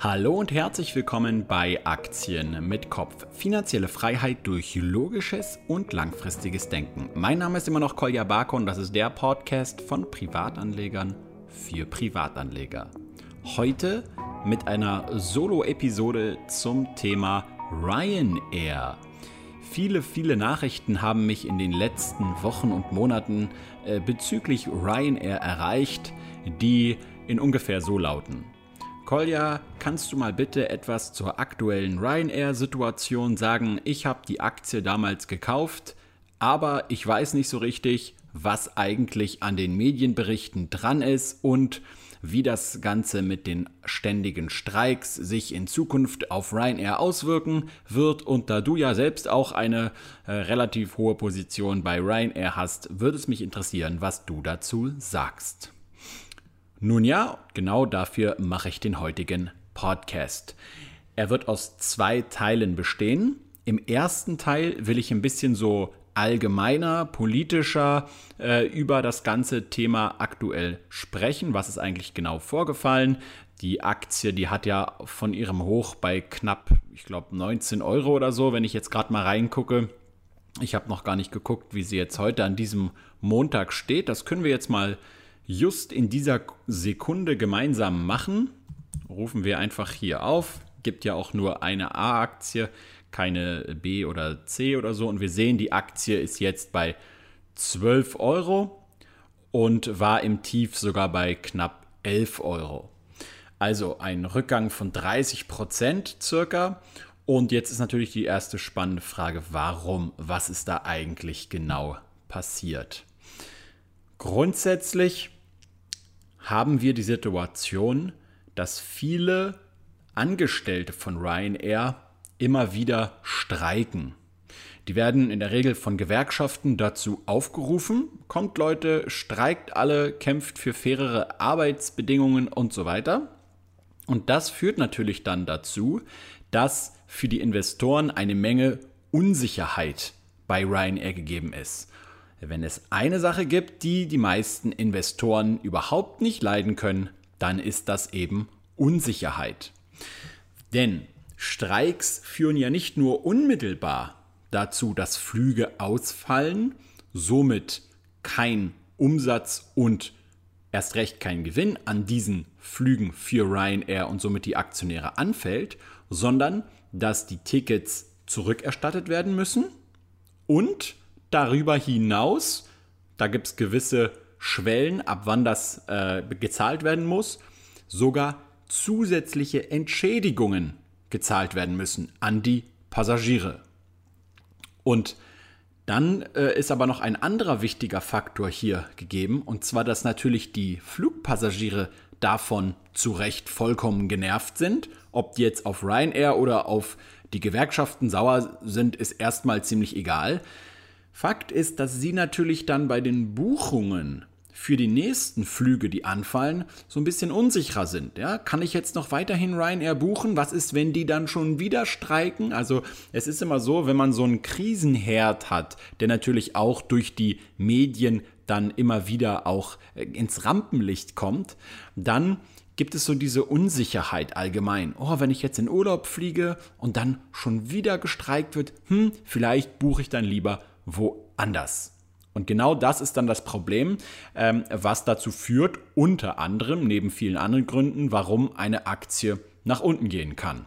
Hallo und herzlich willkommen bei Aktien mit Kopf. Finanzielle Freiheit durch logisches und langfristiges Denken. Mein Name ist immer noch Kolja Barko und das ist der Podcast von Privatanlegern für Privatanleger. Heute mit einer Solo-Episode zum Thema Ryanair. Viele, viele Nachrichten haben mich in den letzten Wochen und Monaten äh, bezüglich Ryanair erreicht, die in ungefähr so lauten. Kolja, kannst du mal bitte etwas zur aktuellen Ryanair-Situation sagen? Ich habe die Aktie damals gekauft, aber ich weiß nicht so richtig, was eigentlich an den Medienberichten dran ist und wie das Ganze mit den ständigen Streiks sich in Zukunft auf Ryanair auswirken wird. Und da du ja selbst auch eine äh, relativ hohe Position bei Ryanair hast, würde es mich interessieren, was du dazu sagst. Nun ja, genau dafür mache ich den heutigen Podcast. Er wird aus zwei Teilen bestehen. Im ersten Teil will ich ein bisschen so allgemeiner, politischer äh, über das ganze Thema aktuell sprechen. Was ist eigentlich genau vorgefallen? Die Aktie, die hat ja von ihrem Hoch bei knapp, ich glaube, 19 Euro oder so, wenn ich jetzt gerade mal reingucke. Ich habe noch gar nicht geguckt, wie sie jetzt heute an diesem Montag steht. Das können wir jetzt mal just in dieser Sekunde gemeinsam machen. Rufen wir einfach hier auf. Gibt ja auch nur eine A-Aktie, keine B oder C oder so. Und wir sehen, die Aktie ist jetzt bei 12 Euro und war im Tief sogar bei knapp 11 Euro. Also ein Rückgang von 30 Prozent circa. Und jetzt ist natürlich die erste spannende Frage, warum? Was ist da eigentlich genau passiert? Grundsätzlich haben wir die Situation, dass viele Angestellte von Ryanair immer wieder streiken. Die werden in der Regel von Gewerkschaften dazu aufgerufen, kommt Leute, streikt alle, kämpft für fairere Arbeitsbedingungen und so weiter. Und das führt natürlich dann dazu, dass für die Investoren eine Menge Unsicherheit bei Ryanair gegeben ist. Wenn es eine Sache gibt, die die meisten Investoren überhaupt nicht leiden können, dann ist das eben Unsicherheit. Denn Streiks führen ja nicht nur unmittelbar dazu, dass Flüge ausfallen, somit kein Umsatz und erst recht kein Gewinn an diesen Flügen für Ryanair und somit die Aktionäre anfällt, sondern dass die Tickets zurückerstattet werden müssen und Darüber hinaus, da gibt es gewisse Schwellen, ab wann das äh, gezahlt werden muss, sogar zusätzliche Entschädigungen gezahlt werden müssen an die Passagiere. Und dann äh, ist aber noch ein anderer wichtiger Faktor hier gegeben, und zwar, dass natürlich die Flugpassagiere davon zu Recht vollkommen genervt sind. Ob die jetzt auf Ryanair oder auf die Gewerkschaften sauer sind, ist erstmal ziemlich egal. Fakt ist, dass sie natürlich dann bei den Buchungen für die nächsten Flüge, die anfallen, so ein bisschen unsicherer sind. Ja? Kann ich jetzt noch weiterhin Ryanair buchen? Was ist, wenn die dann schon wieder streiken? Also es ist immer so, wenn man so einen Krisenherd hat, der natürlich auch durch die Medien dann immer wieder auch äh, ins Rampenlicht kommt, dann gibt es so diese Unsicherheit allgemein. Oh, wenn ich jetzt in Urlaub fliege und dann schon wieder gestreikt wird, hm, vielleicht buche ich dann lieber woanders. Und genau das ist dann das Problem, ähm, was dazu führt, unter anderem, neben vielen anderen Gründen, warum eine Aktie nach unten gehen kann.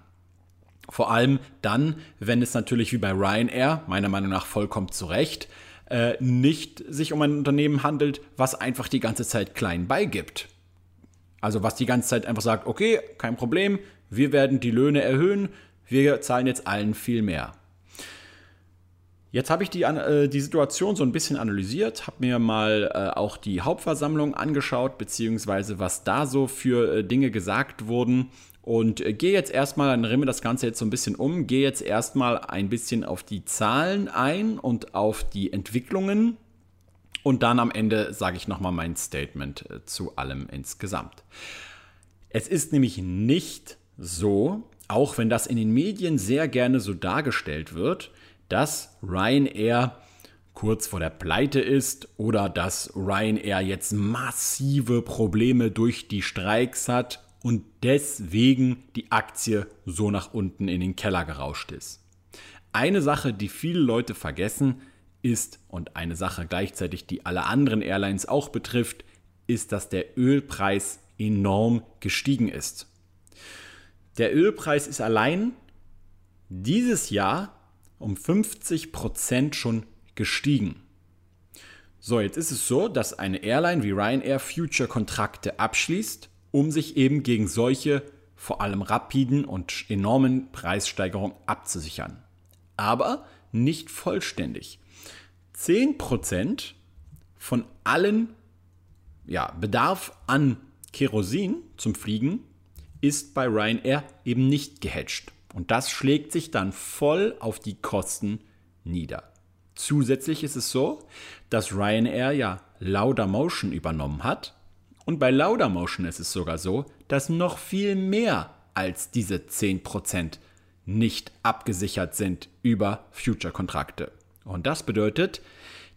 Vor allem dann, wenn es natürlich wie bei Ryanair, meiner Meinung nach vollkommen zu Recht, äh, nicht sich um ein Unternehmen handelt, was einfach die ganze Zeit klein beigibt. Also was die ganze Zeit einfach sagt, okay, kein Problem, wir werden die Löhne erhöhen, wir zahlen jetzt allen viel mehr. Jetzt habe ich die, äh, die Situation so ein bisschen analysiert, habe mir mal äh, auch die Hauptversammlung angeschaut, beziehungsweise was da so für äh, Dinge gesagt wurden. Und äh, gehe jetzt erstmal, dann rimme das Ganze jetzt so ein bisschen um, gehe jetzt erstmal ein bisschen auf die Zahlen ein und auf die Entwicklungen. Und dann am Ende sage ich nochmal mein Statement äh, zu allem insgesamt. Es ist nämlich nicht so, auch wenn das in den Medien sehr gerne so dargestellt wird, dass Ryanair kurz vor der Pleite ist oder dass Ryanair jetzt massive Probleme durch die Streiks hat und deswegen die Aktie so nach unten in den Keller gerauscht ist. Eine Sache, die viele Leute vergessen, ist, und eine Sache gleichzeitig, die alle anderen Airlines auch betrifft, ist, dass der Ölpreis enorm gestiegen ist. Der Ölpreis ist allein dieses Jahr um 50 Prozent schon gestiegen. So, jetzt ist es so, dass eine Airline wie Ryanair Future-Kontrakte abschließt, um sich eben gegen solche vor allem rapiden und enormen Preissteigerungen abzusichern. Aber nicht vollständig. 10% von allen ja, Bedarf an Kerosin zum Fliegen ist bei Ryanair eben nicht gehatcht. Und das schlägt sich dann voll auf die Kosten nieder. Zusätzlich ist es so, dass Ryanair ja Laudamotion übernommen hat. Und bei Laudamotion ist es sogar so, dass noch viel mehr als diese 10% nicht abgesichert sind über Future-Kontrakte. Und das bedeutet,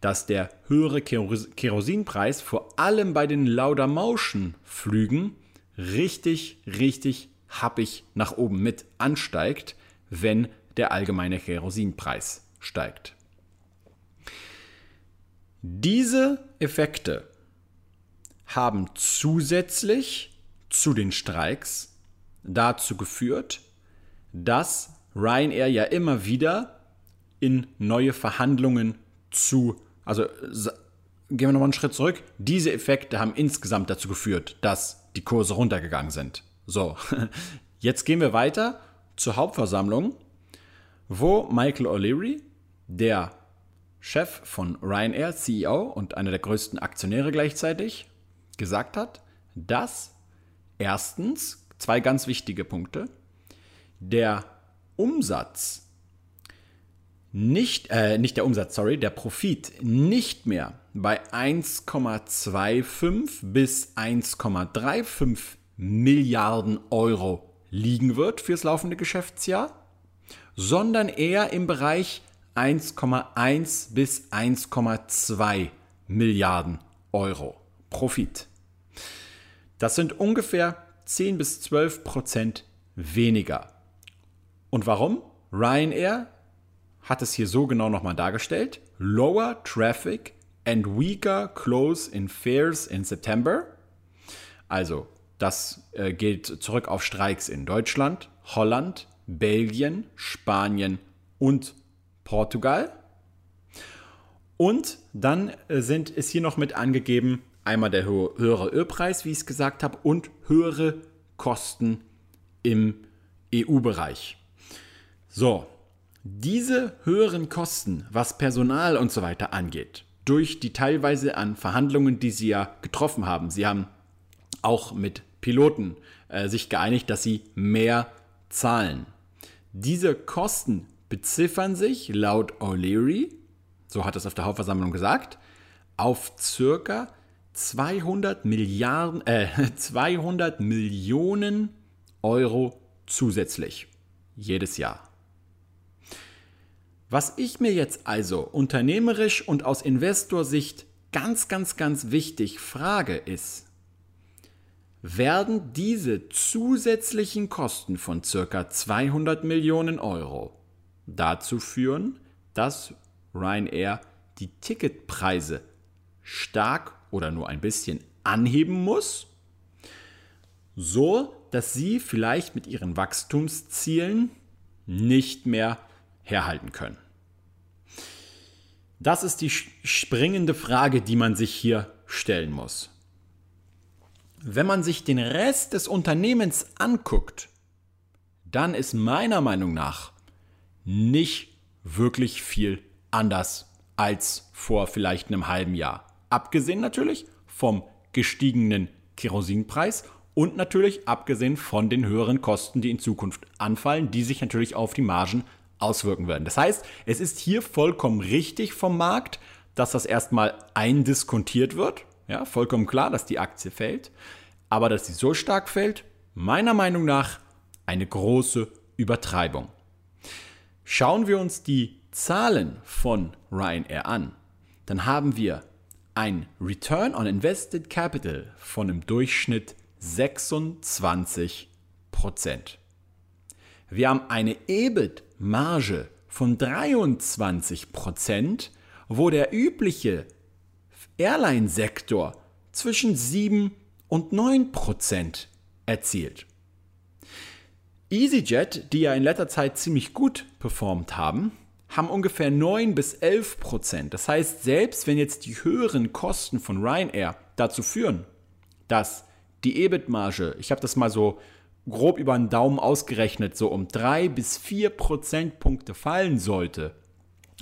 dass der höhere Kerosinpreis vor allem bei den Laudamotion-Flügen richtig, richtig happig nach oben mit ansteigt, wenn der allgemeine Kerosinpreis steigt. Diese Effekte haben zusätzlich zu den Streiks dazu geführt, dass Ryanair ja immer wieder in neue Verhandlungen zu, also gehen wir nochmal einen Schritt zurück, diese Effekte haben insgesamt dazu geführt, dass die Kurse runtergegangen sind. So, jetzt gehen wir weiter zur Hauptversammlung, wo Michael O'Leary, der Chef von Ryanair, CEO und einer der größten Aktionäre gleichzeitig, gesagt hat, dass erstens zwei ganz wichtige Punkte, der Umsatz nicht, äh, nicht der Umsatz, sorry, der Profit nicht mehr bei 1,25 bis 1,35 Milliarden Euro liegen wird fürs laufende Geschäftsjahr, sondern eher im Bereich 1,1 bis 1,2 Milliarden Euro Profit. Das sind ungefähr 10 bis 12 Prozent weniger. Und warum? Ryanair hat es hier so genau nochmal dargestellt. Lower traffic and weaker close in fares in September. Also, das äh, geht zurück auf Streiks in Deutschland, Holland, Belgien, Spanien und Portugal. Und dann äh, sind, ist hier noch mit angegeben, einmal der höhere Ölpreis, wie ich es gesagt habe, und höhere Kosten im EU-Bereich. So, diese höheren Kosten, was Personal und so weiter angeht, durch die teilweise an Verhandlungen, die sie ja getroffen haben, sie haben auch mit Piloten äh, sich geeinigt, dass sie mehr zahlen. Diese Kosten beziffern sich laut O'Leary, so hat es auf der Hauptversammlung gesagt, auf circa 200 Milliarden, äh, 200 Millionen Euro zusätzlich jedes Jahr. Was ich mir jetzt also unternehmerisch und aus Investorsicht ganz, ganz, ganz wichtig frage ist, werden diese zusätzlichen Kosten von circa 200 Millionen Euro dazu führen, dass Ryanair die Ticketpreise stark oder nur ein bisschen anheben muss, so dass sie vielleicht mit ihren Wachstumszielen nicht mehr herhalten können. Das ist die springende Frage, die man sich hier stellen muss. Wenn man sich den Rest des Unternehmens anguckt, dann ist meiner Meinung nach nicht wirklich viel anders als vor vielleicht einem halben Jahr. Abgesehen natürlich vom gestiegenen Kerosinpreis und natürlich abgesehen von den höheren Kosten, die in Zukunft anfallen, die sich natürlich auf die Margen auswirken werden. Das heißt, es ist hier vollkommen richtig vom Markt, dass das erstmal eindiskontiert wird. Ja, vollkommen klar, dass die Aktie fällt. Aber dass sie so stark fällt, meiner Meinung nach eine große Übertreibung. Schauen wir uns die Zahlen von Ryanair an, dann haben wir ein Return on Invested Capital von im Durchschnitt 26 Prozent. Wir haben eine EBIT-Marge von 23 Prozent, wo der übliche Airline-Sektor zwischen 7 und 9 Prozent erzielt. EasyJet, die ja in letzter Zeit ziemlich gut performt haben, haben ungefähr 9 bis 11 Prozent. Das heißt, selbst wenn jetzt die höheren Kosten von Ryanair dazu führen, dass die EBIT-Marge, ich habe das mal so grob über den Daumen ausgerechnet, so um 3 bis 4 Prozentpunkte fallen sollte,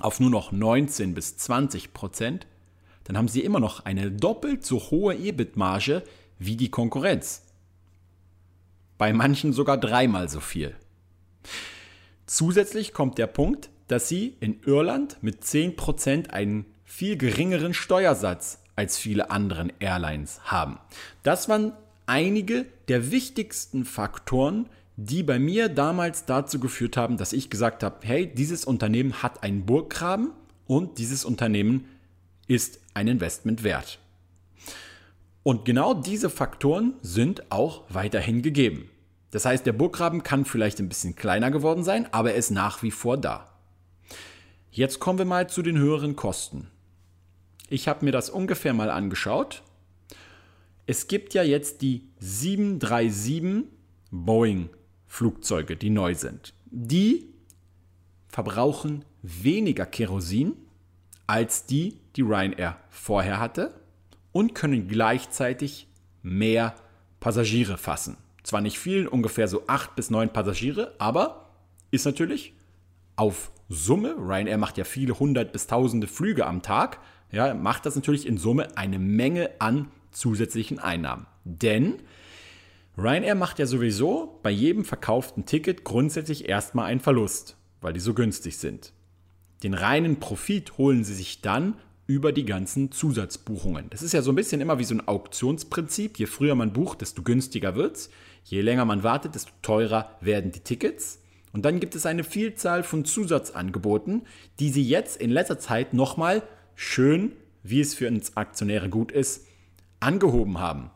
auf nur noch 19 bis 20 Prozent, dann haben sie immer noch eine doppelt so hohe EBIT-Marge wie die Konkurrenz. Bei manchen sogar dreimal so viel. Zusätzlich kommt der Punkt, dass sie in Irland mit 10% einen viel geringeren Steuersatz als viele anderen Airlines haben. Das waren einige der wichtigsten Faktoren, die bei mir damals dazu geführt haben, dass ich gesagt habe, hey, dieses Unternehmen hat einen Burggraben und dieses Unternehmen ist ein Investment wert. Und genau diese Faktoren sind auch weiterhin gegeben. Das heißt, der Burggraben kann vielleicht ein bisschen kleiner geworden sein, aber er ist nach wie vor da. Jetzt kommen wir mal zu den höheren Kosten. Ich habe mir das ungefähr mal angeschaut. Es gibt ja jetzt die 737 Boeing Flugzeuge, die neu sind. Die verbrauchen weniger Kerosin als die, die Ryanair vorher hatte und können gleichzeitig mehr Passagiere fassen. Zwar nicht viel, ungefähr so 8 bis 9 Passagiere, aber ist natürlich auf Summe, Ryanair macht ja viele hundert bis tausende Flüge am Tag, ja, macht das natürlich in Summe eine Menge an zusätzlichen Einnahmen. Denn Ryanair macht ja sowieso bei jedem verkauften Ticket grundsätzlich erstmal einen Verlust, weil die so günstig sind. Den reinen Profit holen sie sich dann über die ganzen Zusatzbuchungen. Das ist ja so ein bisschen immer wie so ein Auktionsprinzip. Je früher man bucht, desto günstiger wird's. Je länger man wartet, desto teurer werden die Tickets. Und dann gibt es eine Vielzahl von Zusatzangeboten, die sie jetzt in letzter Zeit nochmal schön, wie es für uns Aktionäre gut ist, angehoben haben.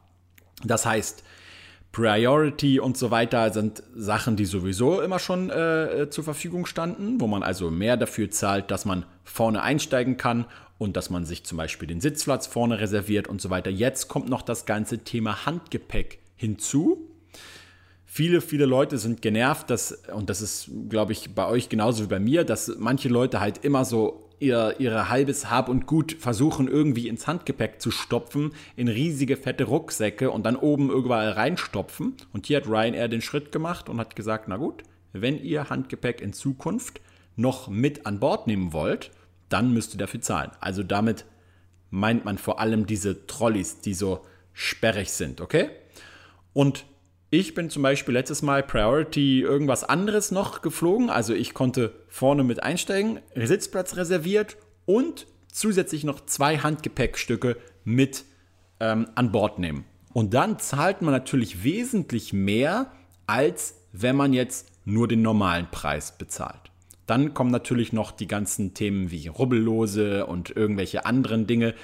Das heißt, Priority und so weiter sind Sachen, die sowieso immer schon äh, zur Verfügung standen, wo man also mehr dafür zahlt, dass man vorne einsteigen kann und dass man sich zum Beispiel den Sitzplatz vorne reserviert und so weiter. Jetzt kommt noch das ganze Thema Handgepäck hinzu. Viele, viele Leute sind genervt, dass, und das ist, glaube ich, bei euch genauso wie bei mir, dass manche Leute halt immer so ihr, ihre halbes Hab und Gut versuchen irgendwie ins Handgepäck zu stopfen, in riesige fette Rucksäcke und dann oben überall reinstopfen. Und hier hat Ryanair den Schritt gemacht und hat gesagt, na gut, wenn ihr Handgepäck in Zukunft noch mit an Bord nehmen wollt, dann müsst ihr dafür zahlen. Also damit meint man vor allem diese Trolleys, die so sperrig sind, okay? Und ich bin zum Beispiel letztes Mal Priority irgendwas anderes noch geflogen. Also ich konnte vorne mit einsteigen, Sitzplatz reserviert und zusätzlich noch zwei Handgepäckstücke mit ähm, an Bord nehmen. Und dann zahlt man natürlich wesentlich mehr, als wenn man jetzt nur den normalen Preis bezahlt. Dann kommen natürlich noch die ganzen Themen wie Rubbellose und irgendwelche anderen Dinge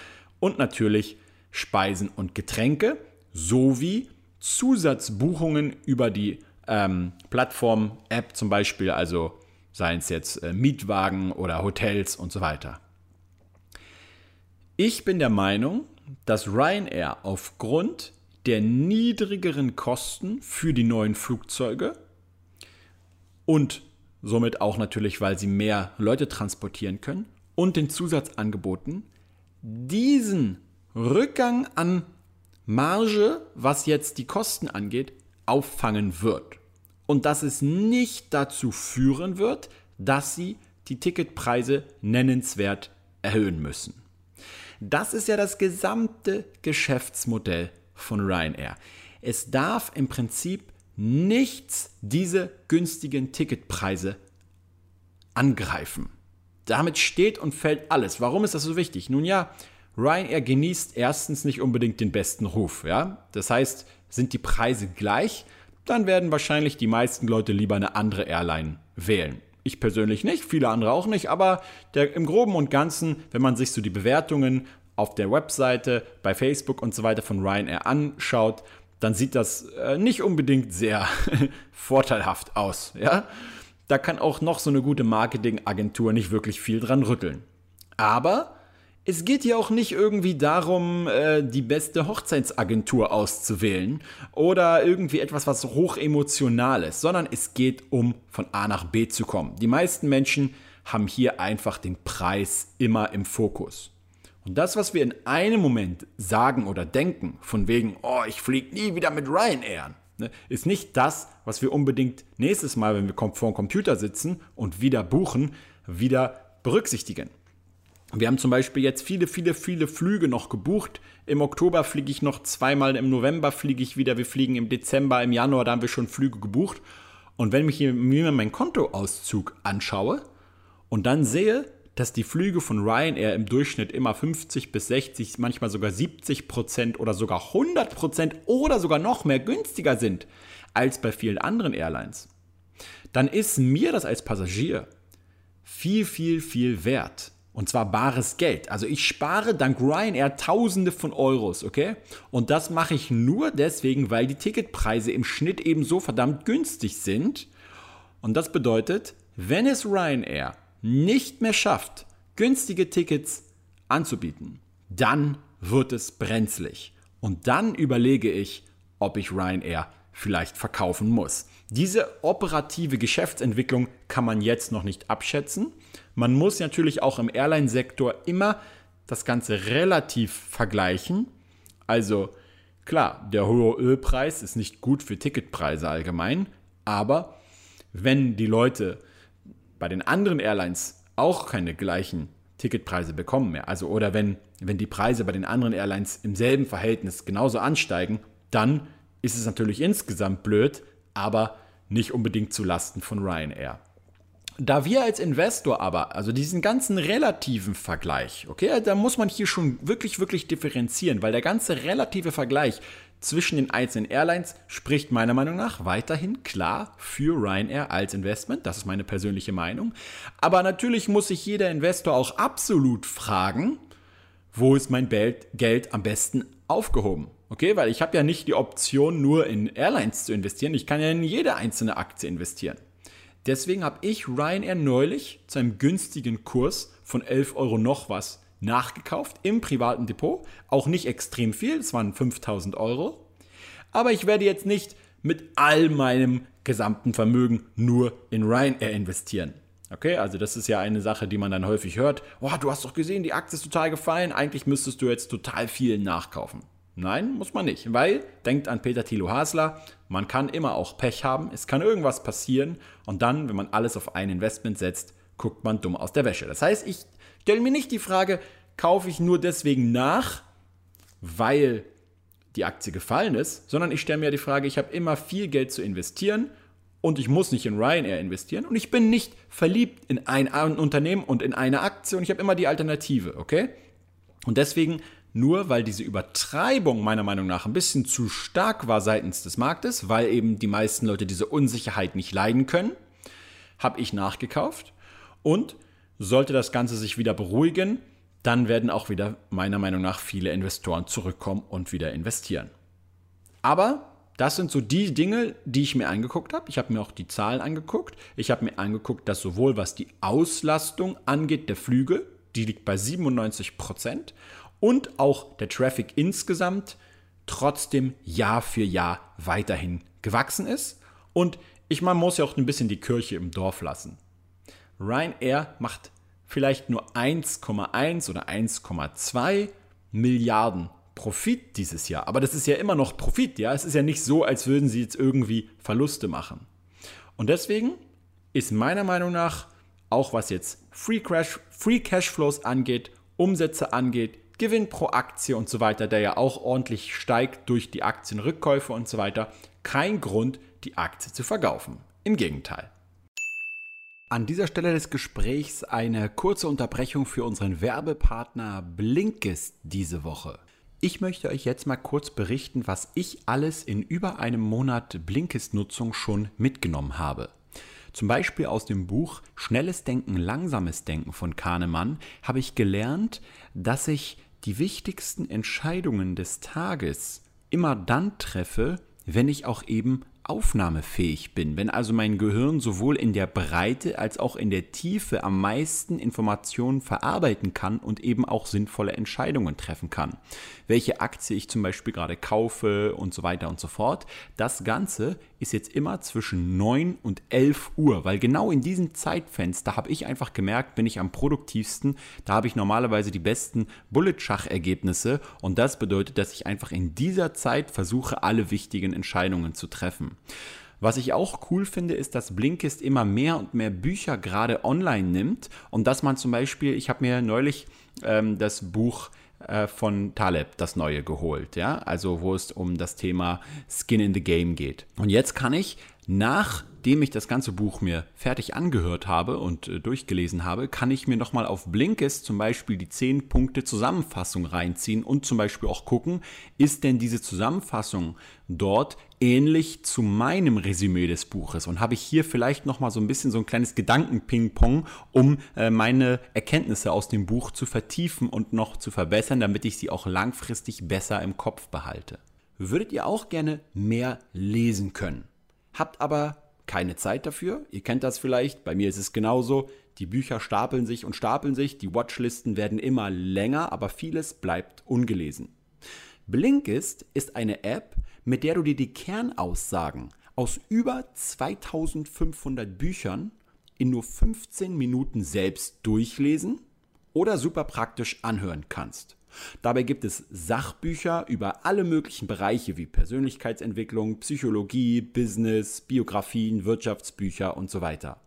und natürlich Speisen und Getränke sowie Zusatzbuchungen über die ähm, Plattform-App zum Beispiel, also seien es jetzt äh, Mietwagen oder Hotels und so weiter. Ich bin der Meinung, dass Ryanair aufgrund der niedrigeren Kosten für die neuen Flugzeuge und somit auch natürlich, weil sie mehr Leute transportieren können und den Zusatzangeboten diesen Rückgang an Marge, was jetzt die Kosten angeht, auffangen wird. Und dass es nicht dazu führen wird, dass sie die Ticketpreise nennenswert erhöhen müssen. Das ist ja das gesamte Geschäftsmodell von Ryanair. Es darf im Prinzip nichts diese günstigen Ticketpreise angreifen. Damit steht und fällt alles. Warum ist das so wichtig? Nun ja, Ryanair genießt erstens nicht unbedingt den besten Ruf. Ja? Das heißt, sind die Preise gleich, dann werden wahrscheinlich die meisten Leute lieber eine andere Airline wählen. Ich persönlich nicht, viele andere auch nicht, aber der, im Groben und Ganzen, wenn man sich so die Bewertungen auf der Webseite, bei Facebook und so weiter von Ryanair anschaut, dann sieht das äh, nicht unbedingt sehr vorteilhaft aus. Ja? Da kann auch noch so eine gute Marketingagentur nicht wirklich viel dran rütteln. Aber es geht hier auch nicht irgendwie darum, äh, die beste Hochzeitsagentur auszuwählen oder irgendwie etwas, was hoch emotional ist, sondern es geht um von A nach B zu kommen. Die meisten Menschen haben hier einfach den Preis immer im Fokus. Und das, was wir in einem Moment sagen oder denken, von wegen, oh, ich fliege nie wieder mit Ryanair, ne, ist nicht das, was wir unbedingt nächstes Mal, wenn wir vor dem Computer sitzen und wieder buchen, wieder berücksichtigen. Wir haben zum Beispiel jetzt viele, viele, viele Flüge noch gebucht. Im Oktober fliege ich noch zweimal, im November fliege ich wieder, wir fliegen im Dezember, im Januar, da haben wir schon Flüge gebucht. Und wenn ich mir meinen Kontoauszug anschaue und dann sehe, dass die Flüge von Ryanair im Durchschnitt immer 50 bis 60, manchmal sogar 70 Prozent oder sogar 100 Prozent oder sogar noch mehr günstiger sind als bei vielen anderen Airlines, dann ist mir das als Passagier viel, viel, viel wert. Und zwar bares Geld. Also ich spare dank Ryanair Tausende von Euros, okay? Und das mache ich nur deswegen, weil die Ticketpreise im Schnitt eben so verdammt günstig sind. Und das bedeutet, wenn es Ryanair nicht mehr schafft, günstige Tickets anzubieten, dann wird es brenzlig. Und dann überlege ich, ob ich Ryanair vielleicht verkaufen muss. Diese operative Geschäftsentwicklung kann man jetzt noch nicht abschätzen. Man muss natürlich auch im Airline-Sektor immer das Ganze relativ vergleichen. Also klar, der hohe Ölpreis ist nicht gut für Ticketpreise allgemein, aber wenn die Leute bei den anderen Airlines auch keine gleichen Ticketpreise bekommen mehr, also oder wenn, wenn die Preise bei den anderen Airlines im selben Verhältnis genauso ansteigen, dann ist es natürlich insgesamt blöd, aber nicht unbedingt zu Lasten von Ryanair. Da wir als Investor aber, also diesen ganzen relativen Vergleich, okay, da muss man hier schon wirklich, wirklich differenzieren, weil der ganze relative Vergleich zwischen den einzelnen Airlines spricht meiner Meinung nach weiterhin klar für Ryanair als Investment. Das ist meine persönliche Meinung. Aber natürlich muss sich jeder Investor auch absolut fragen, wo ist mein Geld am besten aufgehoben? Okay, weil ich habe ja nicht die Option, nur in Airlines zu investieren. Ich kann ja in jede einzelne Aktie investieren. Deswegen habe ich Ryanair neulich zu einem günstigen Kurs von 11 Euro noch was nachgekauft im privaten Depot. Auch nicht extrem viel, es waren 5000 Euro. Aber ich werde jetzt nicht mit all meinem gesamten Vermögen nur in Ryanair investieren. Okay, also das ist ja eine Sache, die man dann häufig hört. Oh, du hast doch gesehen, die Aktie ist total gefallen. Eigentlich müsstest du jetzt total viel nachkaufen. Nein, muss man nicht, weil, denkt an Peter Thilo Hasler, man kann immer auch Pech haben, es kann irgendwas passieren und dann, wenn man alles auf ein Investment setzt, guckt man dumm aus der Wäsche. Das heißt, ich stelle mir nicht die Frage, kaufe ich nur deswegen nach, weil die Aktie gefallen ist, sondern ich stelle mir die Frage, ich habe immer viel Geld zu investieren und ich muss nicht in Ryanair investieren und ich bin nicht verliebt in ein Unternehmen und in eine Aktie und ich habe immer die Alternative, okay? Und deswegen nur weil diese Übertreibung meiner Meinung nach ein bisschen zu stark war seitens des Marktes, weil eben die meisten Leute diese Unsicherheit nicht leiden können, habe ich nachgekauft. Und sollte das Ganze sich wieder beruhigen, dann werden auch wieder meiner Meinung nach viele Investoren zurückkommen und wieder investieren. Aber das sind so die Dinge, die ich mir angeguckt habe. Ich habe mir auch die Zahlen angeguckt. Ich habe mir angeguckt, dass sowohl was die Auslastung angeht der Flüge, die liegt bei 97 Prozent, und auch der Traffic insgesamt trotzdem Jahr für Jahr weiterhin gewachsen ist. Und ich man muss ja auch ein bisschen die Kirche im Dorf lassen. Ryanair macht vielleicht nur 1,1 oder 1,2 Milliarden Profit dieses Jahr. Aber das ist ja immer noch Profit, ja. Es ist ja nicht so, als würden sie jetzt irgendwie Verluste machen. Und deswegen ist meiner Meinung nach, auch was jetzt Free Cash, Free Cash Flows angeht, Umsätze angeht, Gewinn pro Aktie und so weiter, der ja auch ordentlich steigt durch die Aktienrückkäufe und so weiter, kein Grund, die Aktie zu verkaufen. Im Gegenteil. An dieser Stelle des Gesprächs eine kurze Unterbrechung für unseren Werbepartner Blinkist diese Woche. Ich möchte euch jetzt mal kurz berichten, was ich alles in über einem Monat Blinkist-Nutzung schon mitgenommen habe. Zum Beispiel aus dem Buch Schnelles Denken, Langsames Denken von Kahnemann habe ich gelernt, dass ich die wichtigsten Entscheidungen des Tages immer dann treffe, wenn ich auch eben aufnahmefähig bin, wenn also mein Gehirn sowohl in der Breite als auch in der Tiefe am meisten Informationen verarbeiten kann und eben auch sinnvolle Entscheidungen treffen kann. Welche Aktie ich zum Beispiel gerade kaufe und so weiter und so fort. Das Ganze ist jetzt immer zwischen 9 und 11 Uhr, weil genau in diesem Zeitfenster habe ich einfach gemerkt, bin ich am produktivsten. Da habe ich normalerweise die besten Bullet-Schach-Ergebnisse und das bedeutet, dass ich einfach in dieser Zeit versuche, alle wichtigen Entscheidungen zu treffen. Was ich auch cool finde, ist, dass Blinkist immer mehr und mehr Bücher gerade online nimmt und dass man zum Beispiel, ich habe mir neulich ähm, das Buch äh, von Taleb, das neue, geholt, ja, also wo es um das Thema Skin in the Game geht. Und jetzt kann ich Nachdem ich das ganze Buch mir fertig angehört habe und äh, durchgelesen habe, kann ich mir nochmal auf Blinkist zum Beispiel die 10 Punkte Zusammenfassung reinziehen und zum Beispiel auch gucken, ist denn diese Zusammenfassung dort ähnlich zu meinem Resümee des Buches und habe ich hier vielleicht nochmal so ein bisschen so ein kleines Gedankenping-Pong, um äh, meine Erkenntnisse aus dem Buch zu vertiefen und noch zu verbessern, damit ich sie auch langfristig besser im Kopf behalte. Würdet ihr auch gerne mehr lesen können? habt aber keine Zeit dafür. Ihr kennt das vielleicht, bei mir ist es genauso. Die Bücher stapeln sich und stapeln sich, die Watchlisten werden immer länger, aber vieles bleibt ungelesen. Blinkist ist eine App, mit der du dir die Kernaussagen aus über 2500 Büchern in nur 15 Minuten selbst durchlesen oder super praktisch anhören kannst. Dabei gibt es Sachbücher über alle möglichen Bereiche wie Persönlichkeitsentwicklung, Psychologie, Business, Biografien, Wirtschaftsbücher und so weiter.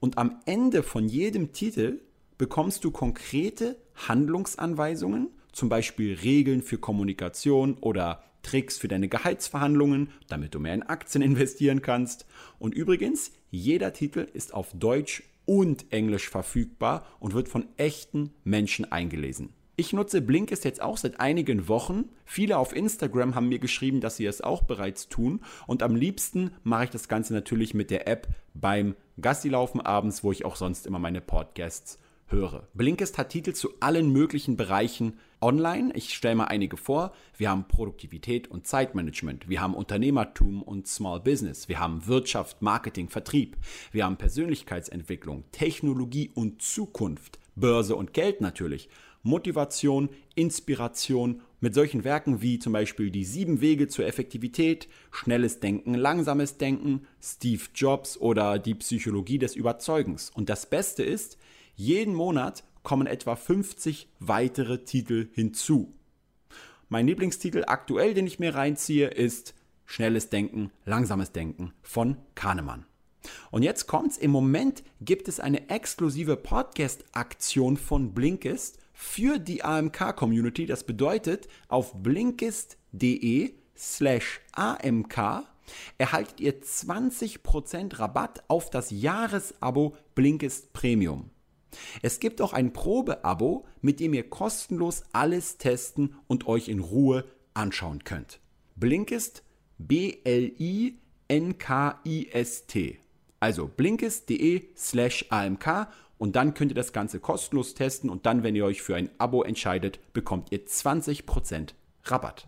Und am Ende von jedem Titel bekommst du konkrete Handlungsanweisungen, zum Beispiel Regeln für Kommunikation oder Tricks für deine Gehaltsverhandlungen, damit du mehr in Aktien investieren kannst. Und übrigens, jeder Titel ist auf Deutsch und Englisch verfügbar und wird von echten Menschen eingelesen. Ich nutze Blinkist jetzt auch seit einigen Wochen. Viele auf Instagram haben mir geschrieben, dass sie es auch bereits tun. Und am liebsten mache ich das Ganze natürlich mit der App beim Gassilaufen abends, wo ich auch sonst immer meine Podcasts höre. Blinkist hat Titel zu allen möglichen Bereichen online. Ich stelle mal einige vor. Wir haben Produktivität und Zeitmanagement. Wir haben Unternehmertum und Small Business. Wir haben Wirtschaft, Marketing, Vertrieb. Wir haben Persönlichkeitsentwicklung, Technologie und Zukunft. Börse und Geld natürlich. Motivation, Inspiration mit solchen Werken wie zum Beispiel die sieben Wege zur Effektivität, schnelles Denken, langsames Denken, Steve Jobs oder die Psychologie des Überzeugens. Und das Beste ist, jeden Monat kommen etwa 50 weitere Titel hinzu. Mein Lieblingstitel aktuell, den ich mir reinziehe, ist Schnelles Denken, langsames Denken von Kahnemann. Und jetzt kommt's, im Moment gibt es eine exklusive Podcast-Aktion von Blinkist für die AMK-Community. Das bedeutet, auf blinkist.de slash AMK erhaltet ihr 20% Rabatt auf das Jahresabo Blinkist Premium. Es gibt auch ein Probeabo, mit dem ihr kostenlos alles testen und euch in Ruhe anschauen könnt. Blinkist, B-L-I-N-K-I-S-T. Also blinkist.de slash AMK und dann könnt ihr das Ganze kostenlos testen und dann, wenn ihr euch für ein Abo entscheidet, bekommt ihr 20% Rabatt.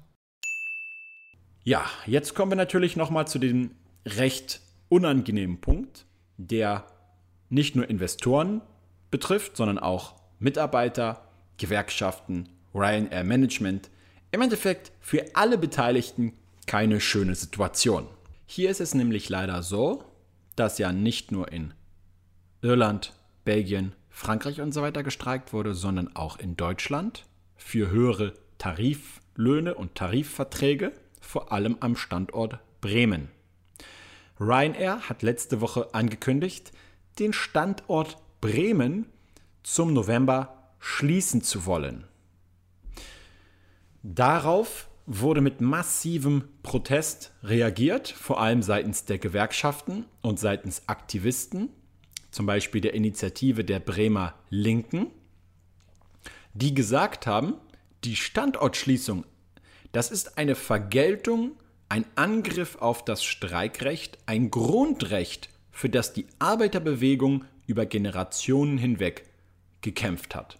Ja, jetzt kommen wir natürlich nochmal zu dem recht unangenehmen Punkt, der nicht nur Investoren betrifft, sondern auch Mitarbeiter, Gewerkschaften, Ryanair Management. Im Endeffekt für alle Beteiligten keine schöne Situation. Hier ist es nämlich leider so, dass ja nicht nur in Irland, Belgien, Frankreich und so weiter gestreikt wurde, sondern auch in Deutschland für höhere Tariflöhne und Tarifverträge, vor allem am Standort Bremen. Ryanair hat letzte Woche angekündigt, den Standort Bremen zum November schließen zu wollen. Darauf wurde mit massivem Protest reagiert, vor allem seitens der Gewerkschaften und seitens Aktivisten zum Beispiel der Initiative der Bremer Linken, die gesagt haben, die Standortschließung, das ist eine Vergeltung, ein Angriff auf das Streikrecht, ein Grundrecht, für das die Arbeiterbewegung über Generationen hinweg gekämpft hat.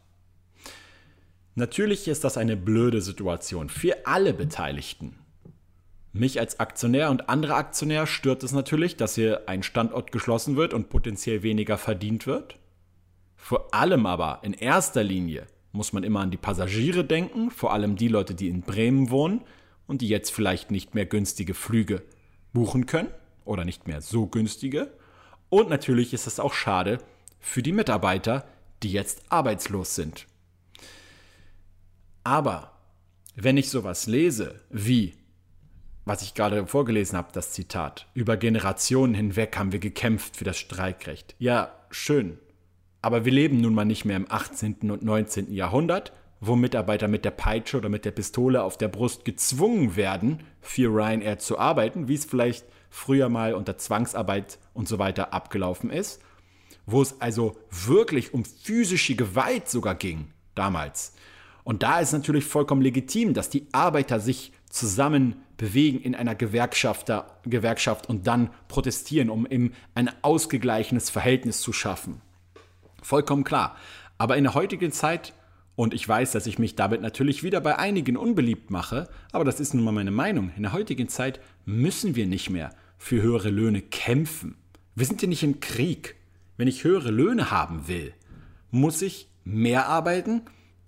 Natürlich ist das eine blöde Situation für alle Beteiligten. Mich als Aktionär und andere Aktionär stört es natürlich, dass hier ein Standort geschlossen wird und potenziell weniger verdient wird. Vor allem aber in erster Linie muss man immer an die Passagiere denken, vor allem die Leute, die in Bremen wohnen und die jetzt vielleicht nicht mehr günstige Flüge buchen können oder nicht mehr so günstige. Und natürlich ist es auch schade für die Mitarbeiter, die jetzt arbeitslos sind. Aber wenn ich sowas lese wie, was ich gerade vorgelesen habe, das Zitat, über Generationen hinweg haben wir gekämpft für das Streikrecht. Ja, schön. Aber wir leben nun mal nicht mehr im 18. und 19. Jahrhundert, wo Mitarbeiter mit der Peitsche oder mit der Pistole auf der Brust gezwungen werden, für Ryanair zu arbeiten, wie es vielleicht früher mal unter Zwangsarbeit und so weiter abgelaufen ist, wo es also wirklich um physische Gewalt sogar ging damals. Und da ist natürlich vollkommen legitim, dass die Arbeiter sich zusammen bewegen in einer Gewerkschaft, Gewerkschaft und dann protestieren, um eben ein ausgeglichenes Verhältnis zu schaffen. Vollkommen klar. Aber in der heutigen Zeit, und ich weiß, dass ich mich damit natürlich wieder bei einigen unbeliebt mache, aber das ist nun mal meine Meinung, in der heutigen Zeit müssen wir nicht mehr für höhere Löhne kämpfen. Wir sind hier nicht im Krieg. Wenn ich höhere Löhne haben will, muss ich mehr arbeiten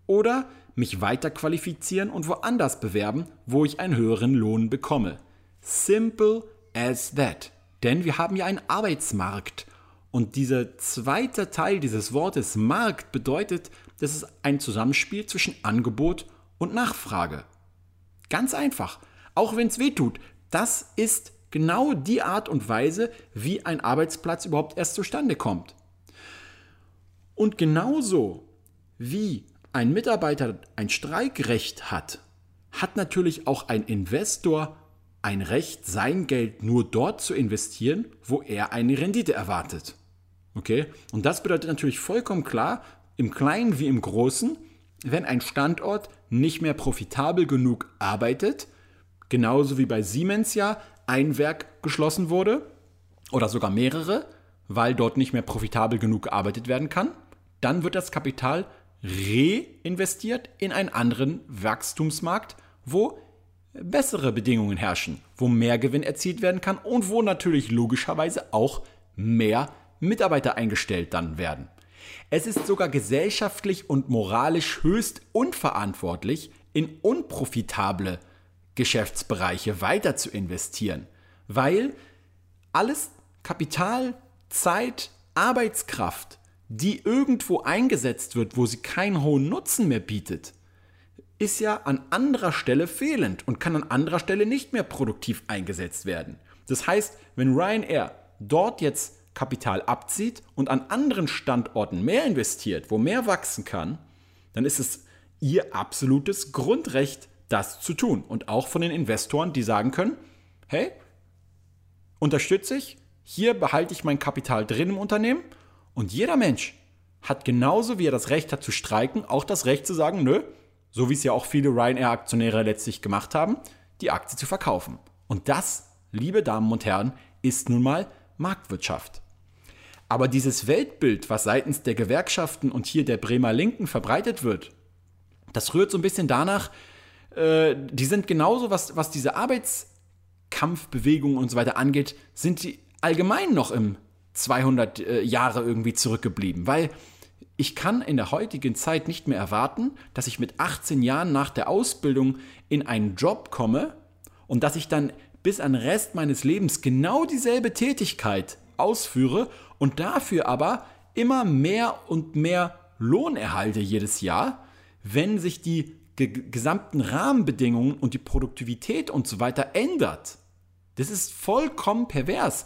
oder mich weiter qualifizieren und woanders bewerben, wo ich einen höheren Lohn bekomme. Simple as that. Denn wir haben ja einen Arbeitsmarkt. Und dieser zweite Teil dieses Wortes Markt bedeutet, dass es ein Zusammenspiel zwischen Angebot und Nachfrage. Ganz einfach. Auch wenn es weh tut. Das ist genau die Art und Weise, wie ein Arbeitsplatz überhaupt erst zustande kommt. Und genauso wie ein Mitarbeiter ein Streikrecht hat, hat natürlich auch ein Investor ein Recht, sein Geld nur dort zu investieren, wo er eine Rendite erwartet. Okay? Und das bedeutet natürlich vollkommen klar, im Kleinen wie im Großen, wenn ein Standort nicht mehr profitabel genug arbeitet, genauso wie bei Siemens ja ein Werk geschlossen wurde oder sogar mehrere, weil dort nicht mehr profitabel genug gearbeitet werden kann, dann wird das Kapital reinvestiert in einen anderen Wachstumsmarkt, wo bessere Bedingungen herrschen, wo mehr Gewinn erzielt werden kann und wo natürlich logischerweise auch mehr Mitarbeiter eingestellt dann werden. Es ist sogar gesellschaftlich und moralisch höchst unverantwortlich, in unprofitable Geschäftsbereiche weiter zu investieren, weil alles Kapital, Zeit, Arbeitskraft die irgendwo eingesetzt wird, wo sie keinen hohen Nutzen mehr bietet, ist ja an anderer Stelle fehlend und kann an anderer Stelle nicht mehr produktiv eingesetzt werden. Das heißt, wenn Ryanair dort jetzt Kapital abzieht und an anderen Standorten mehr investiert, wo mehr wachsen kann, dann ist es ihr absolutes Grundrecht, das zu tun. Und auch von den Investoren, die sagen können, hey, unterstütze ich, hier behalte ich mein Kapital drin im Unternehmen und jeder Mensch hat genauso wie er das Recht hat zu streiken, auch das Recht zu sagen, nö, so wie es ja auch viele Ryanair-Aktionäre letztlich gemacht haben, die Aktie zu verkaufen. Und das, liebe Damen und Herren, ist nun mal Marktwirtschaft. Aber dieses Weltbild, was seitens der Gewerkschaften und hier der Bremer Linken verbreitet wird, das rührt so ein bisschen danach, äh, die sind genauso, was, was diese Arbeitskampfbewegungen und so weiter angeht, sind die allgemein noch im 200 äh, Jahre irgendwie zurückgeblieben, weil ich kann in der heutigen Zeit nicht mehr erwarten, dass ich mit 18 Jahren nach der Ausbildung in einen Job komme und dass ich dann bis an den Rest meines Lebens genau dieselbe Tätigkeit ausführe und dafür aber immer mehr und mehr Lohn erhalte jedes Jahr, wenn sich die gesamten Rahmenbedingungen und die Produktivität und so weiter ändert. Das ist vollkommen pervers.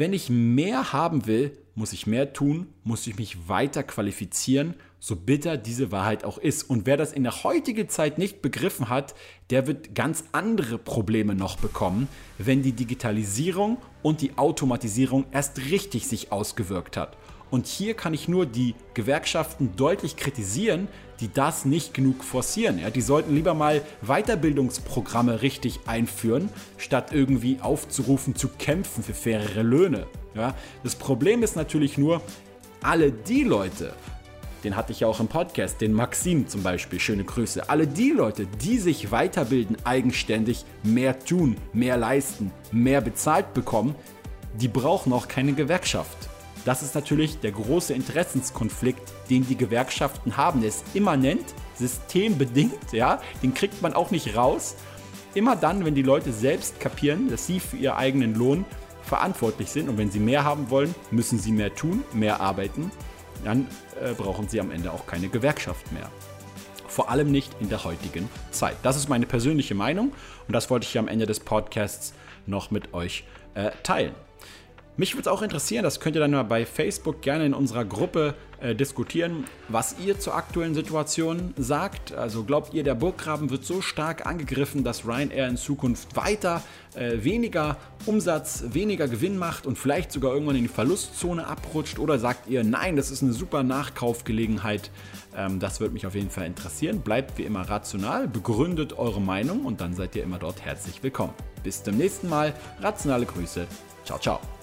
Wenn ich mehr haben will, muss ich mehr tun, muss ich mich weiter qualifizieren, so bitter diese Wahrheit auch ist. Und wer das in der heutigen Zeit nicht begriffen hat, der wird ganz andere Probleme noch bekommen, wenn die Digitalisierung und die Automatisierung erst richtig sich ausgewirkt hat. Und hier kann ich nur die Gewerkschaften deutlich kritisieren, die das nicht genug forcieren. Ja, die sollten lieber mal Weiterbildungsprogramme richtig einführen, statt irgendwie aufzurufen, zu kämpfen für fairere Löhne. Ja, das Problem ist natürlich nur, alle die Leute, den hatte ich ja auch im Podcast, den Maxim zum Beispiel, schöne Grüße. Alle die Leute, die sich weiterbilden, eigenständig, mehr tun, mehr leisten, mehr bezahlt bekommen, die brauchen auch keine Gewerkschaft. Das ist natürlich der große Interessenskonflikt, den die Gewerkschaften haben. Der ist immanent, systembedingt, ja, den kriegt man auch nicht raus. Immer dann, wenn die Leute selbst kapieren, dass sie für ihren eigenen Lohn verantwortlich sind und wenn sie mehr haben wollen, müssen sie mehr tun, mehr arbeiten dann äh, brauchen sie am Ende auch keine Gewerkschaft mehr. Vor allem nicht in der heutigen Zeit. Das ist meine persönliche Meinung und das wollte ich hier am Ende des Podcasts noch mit euch äh, teilen. Mich würde es auch interessieren, das könnt ihr dann mal bei Facebook gerne in unserer Gruppe äh, diskutieren, was ihr zur aktuellen Situation sagt. Also glaubt ihr, der Burggraben wird so stark angegriffen, dass Ryanair in Zukunft weiter äh, weniger Umsatz, weniger Gewinn macht und vielleicht sogar irgendwann in die Verlustzone abrutscht? Oder sagt ihr, nein, das ist eine super Nachkaufgelegenheit? Ähm, das würde mich auf jeden Fall interessieren. Bleibt wie immer rational, begründet eure Meinung und dann seid ihr immer dort herzlich willkommen. Bis zum nächsten Mal. Rationale Grüße. Ciao, ciao.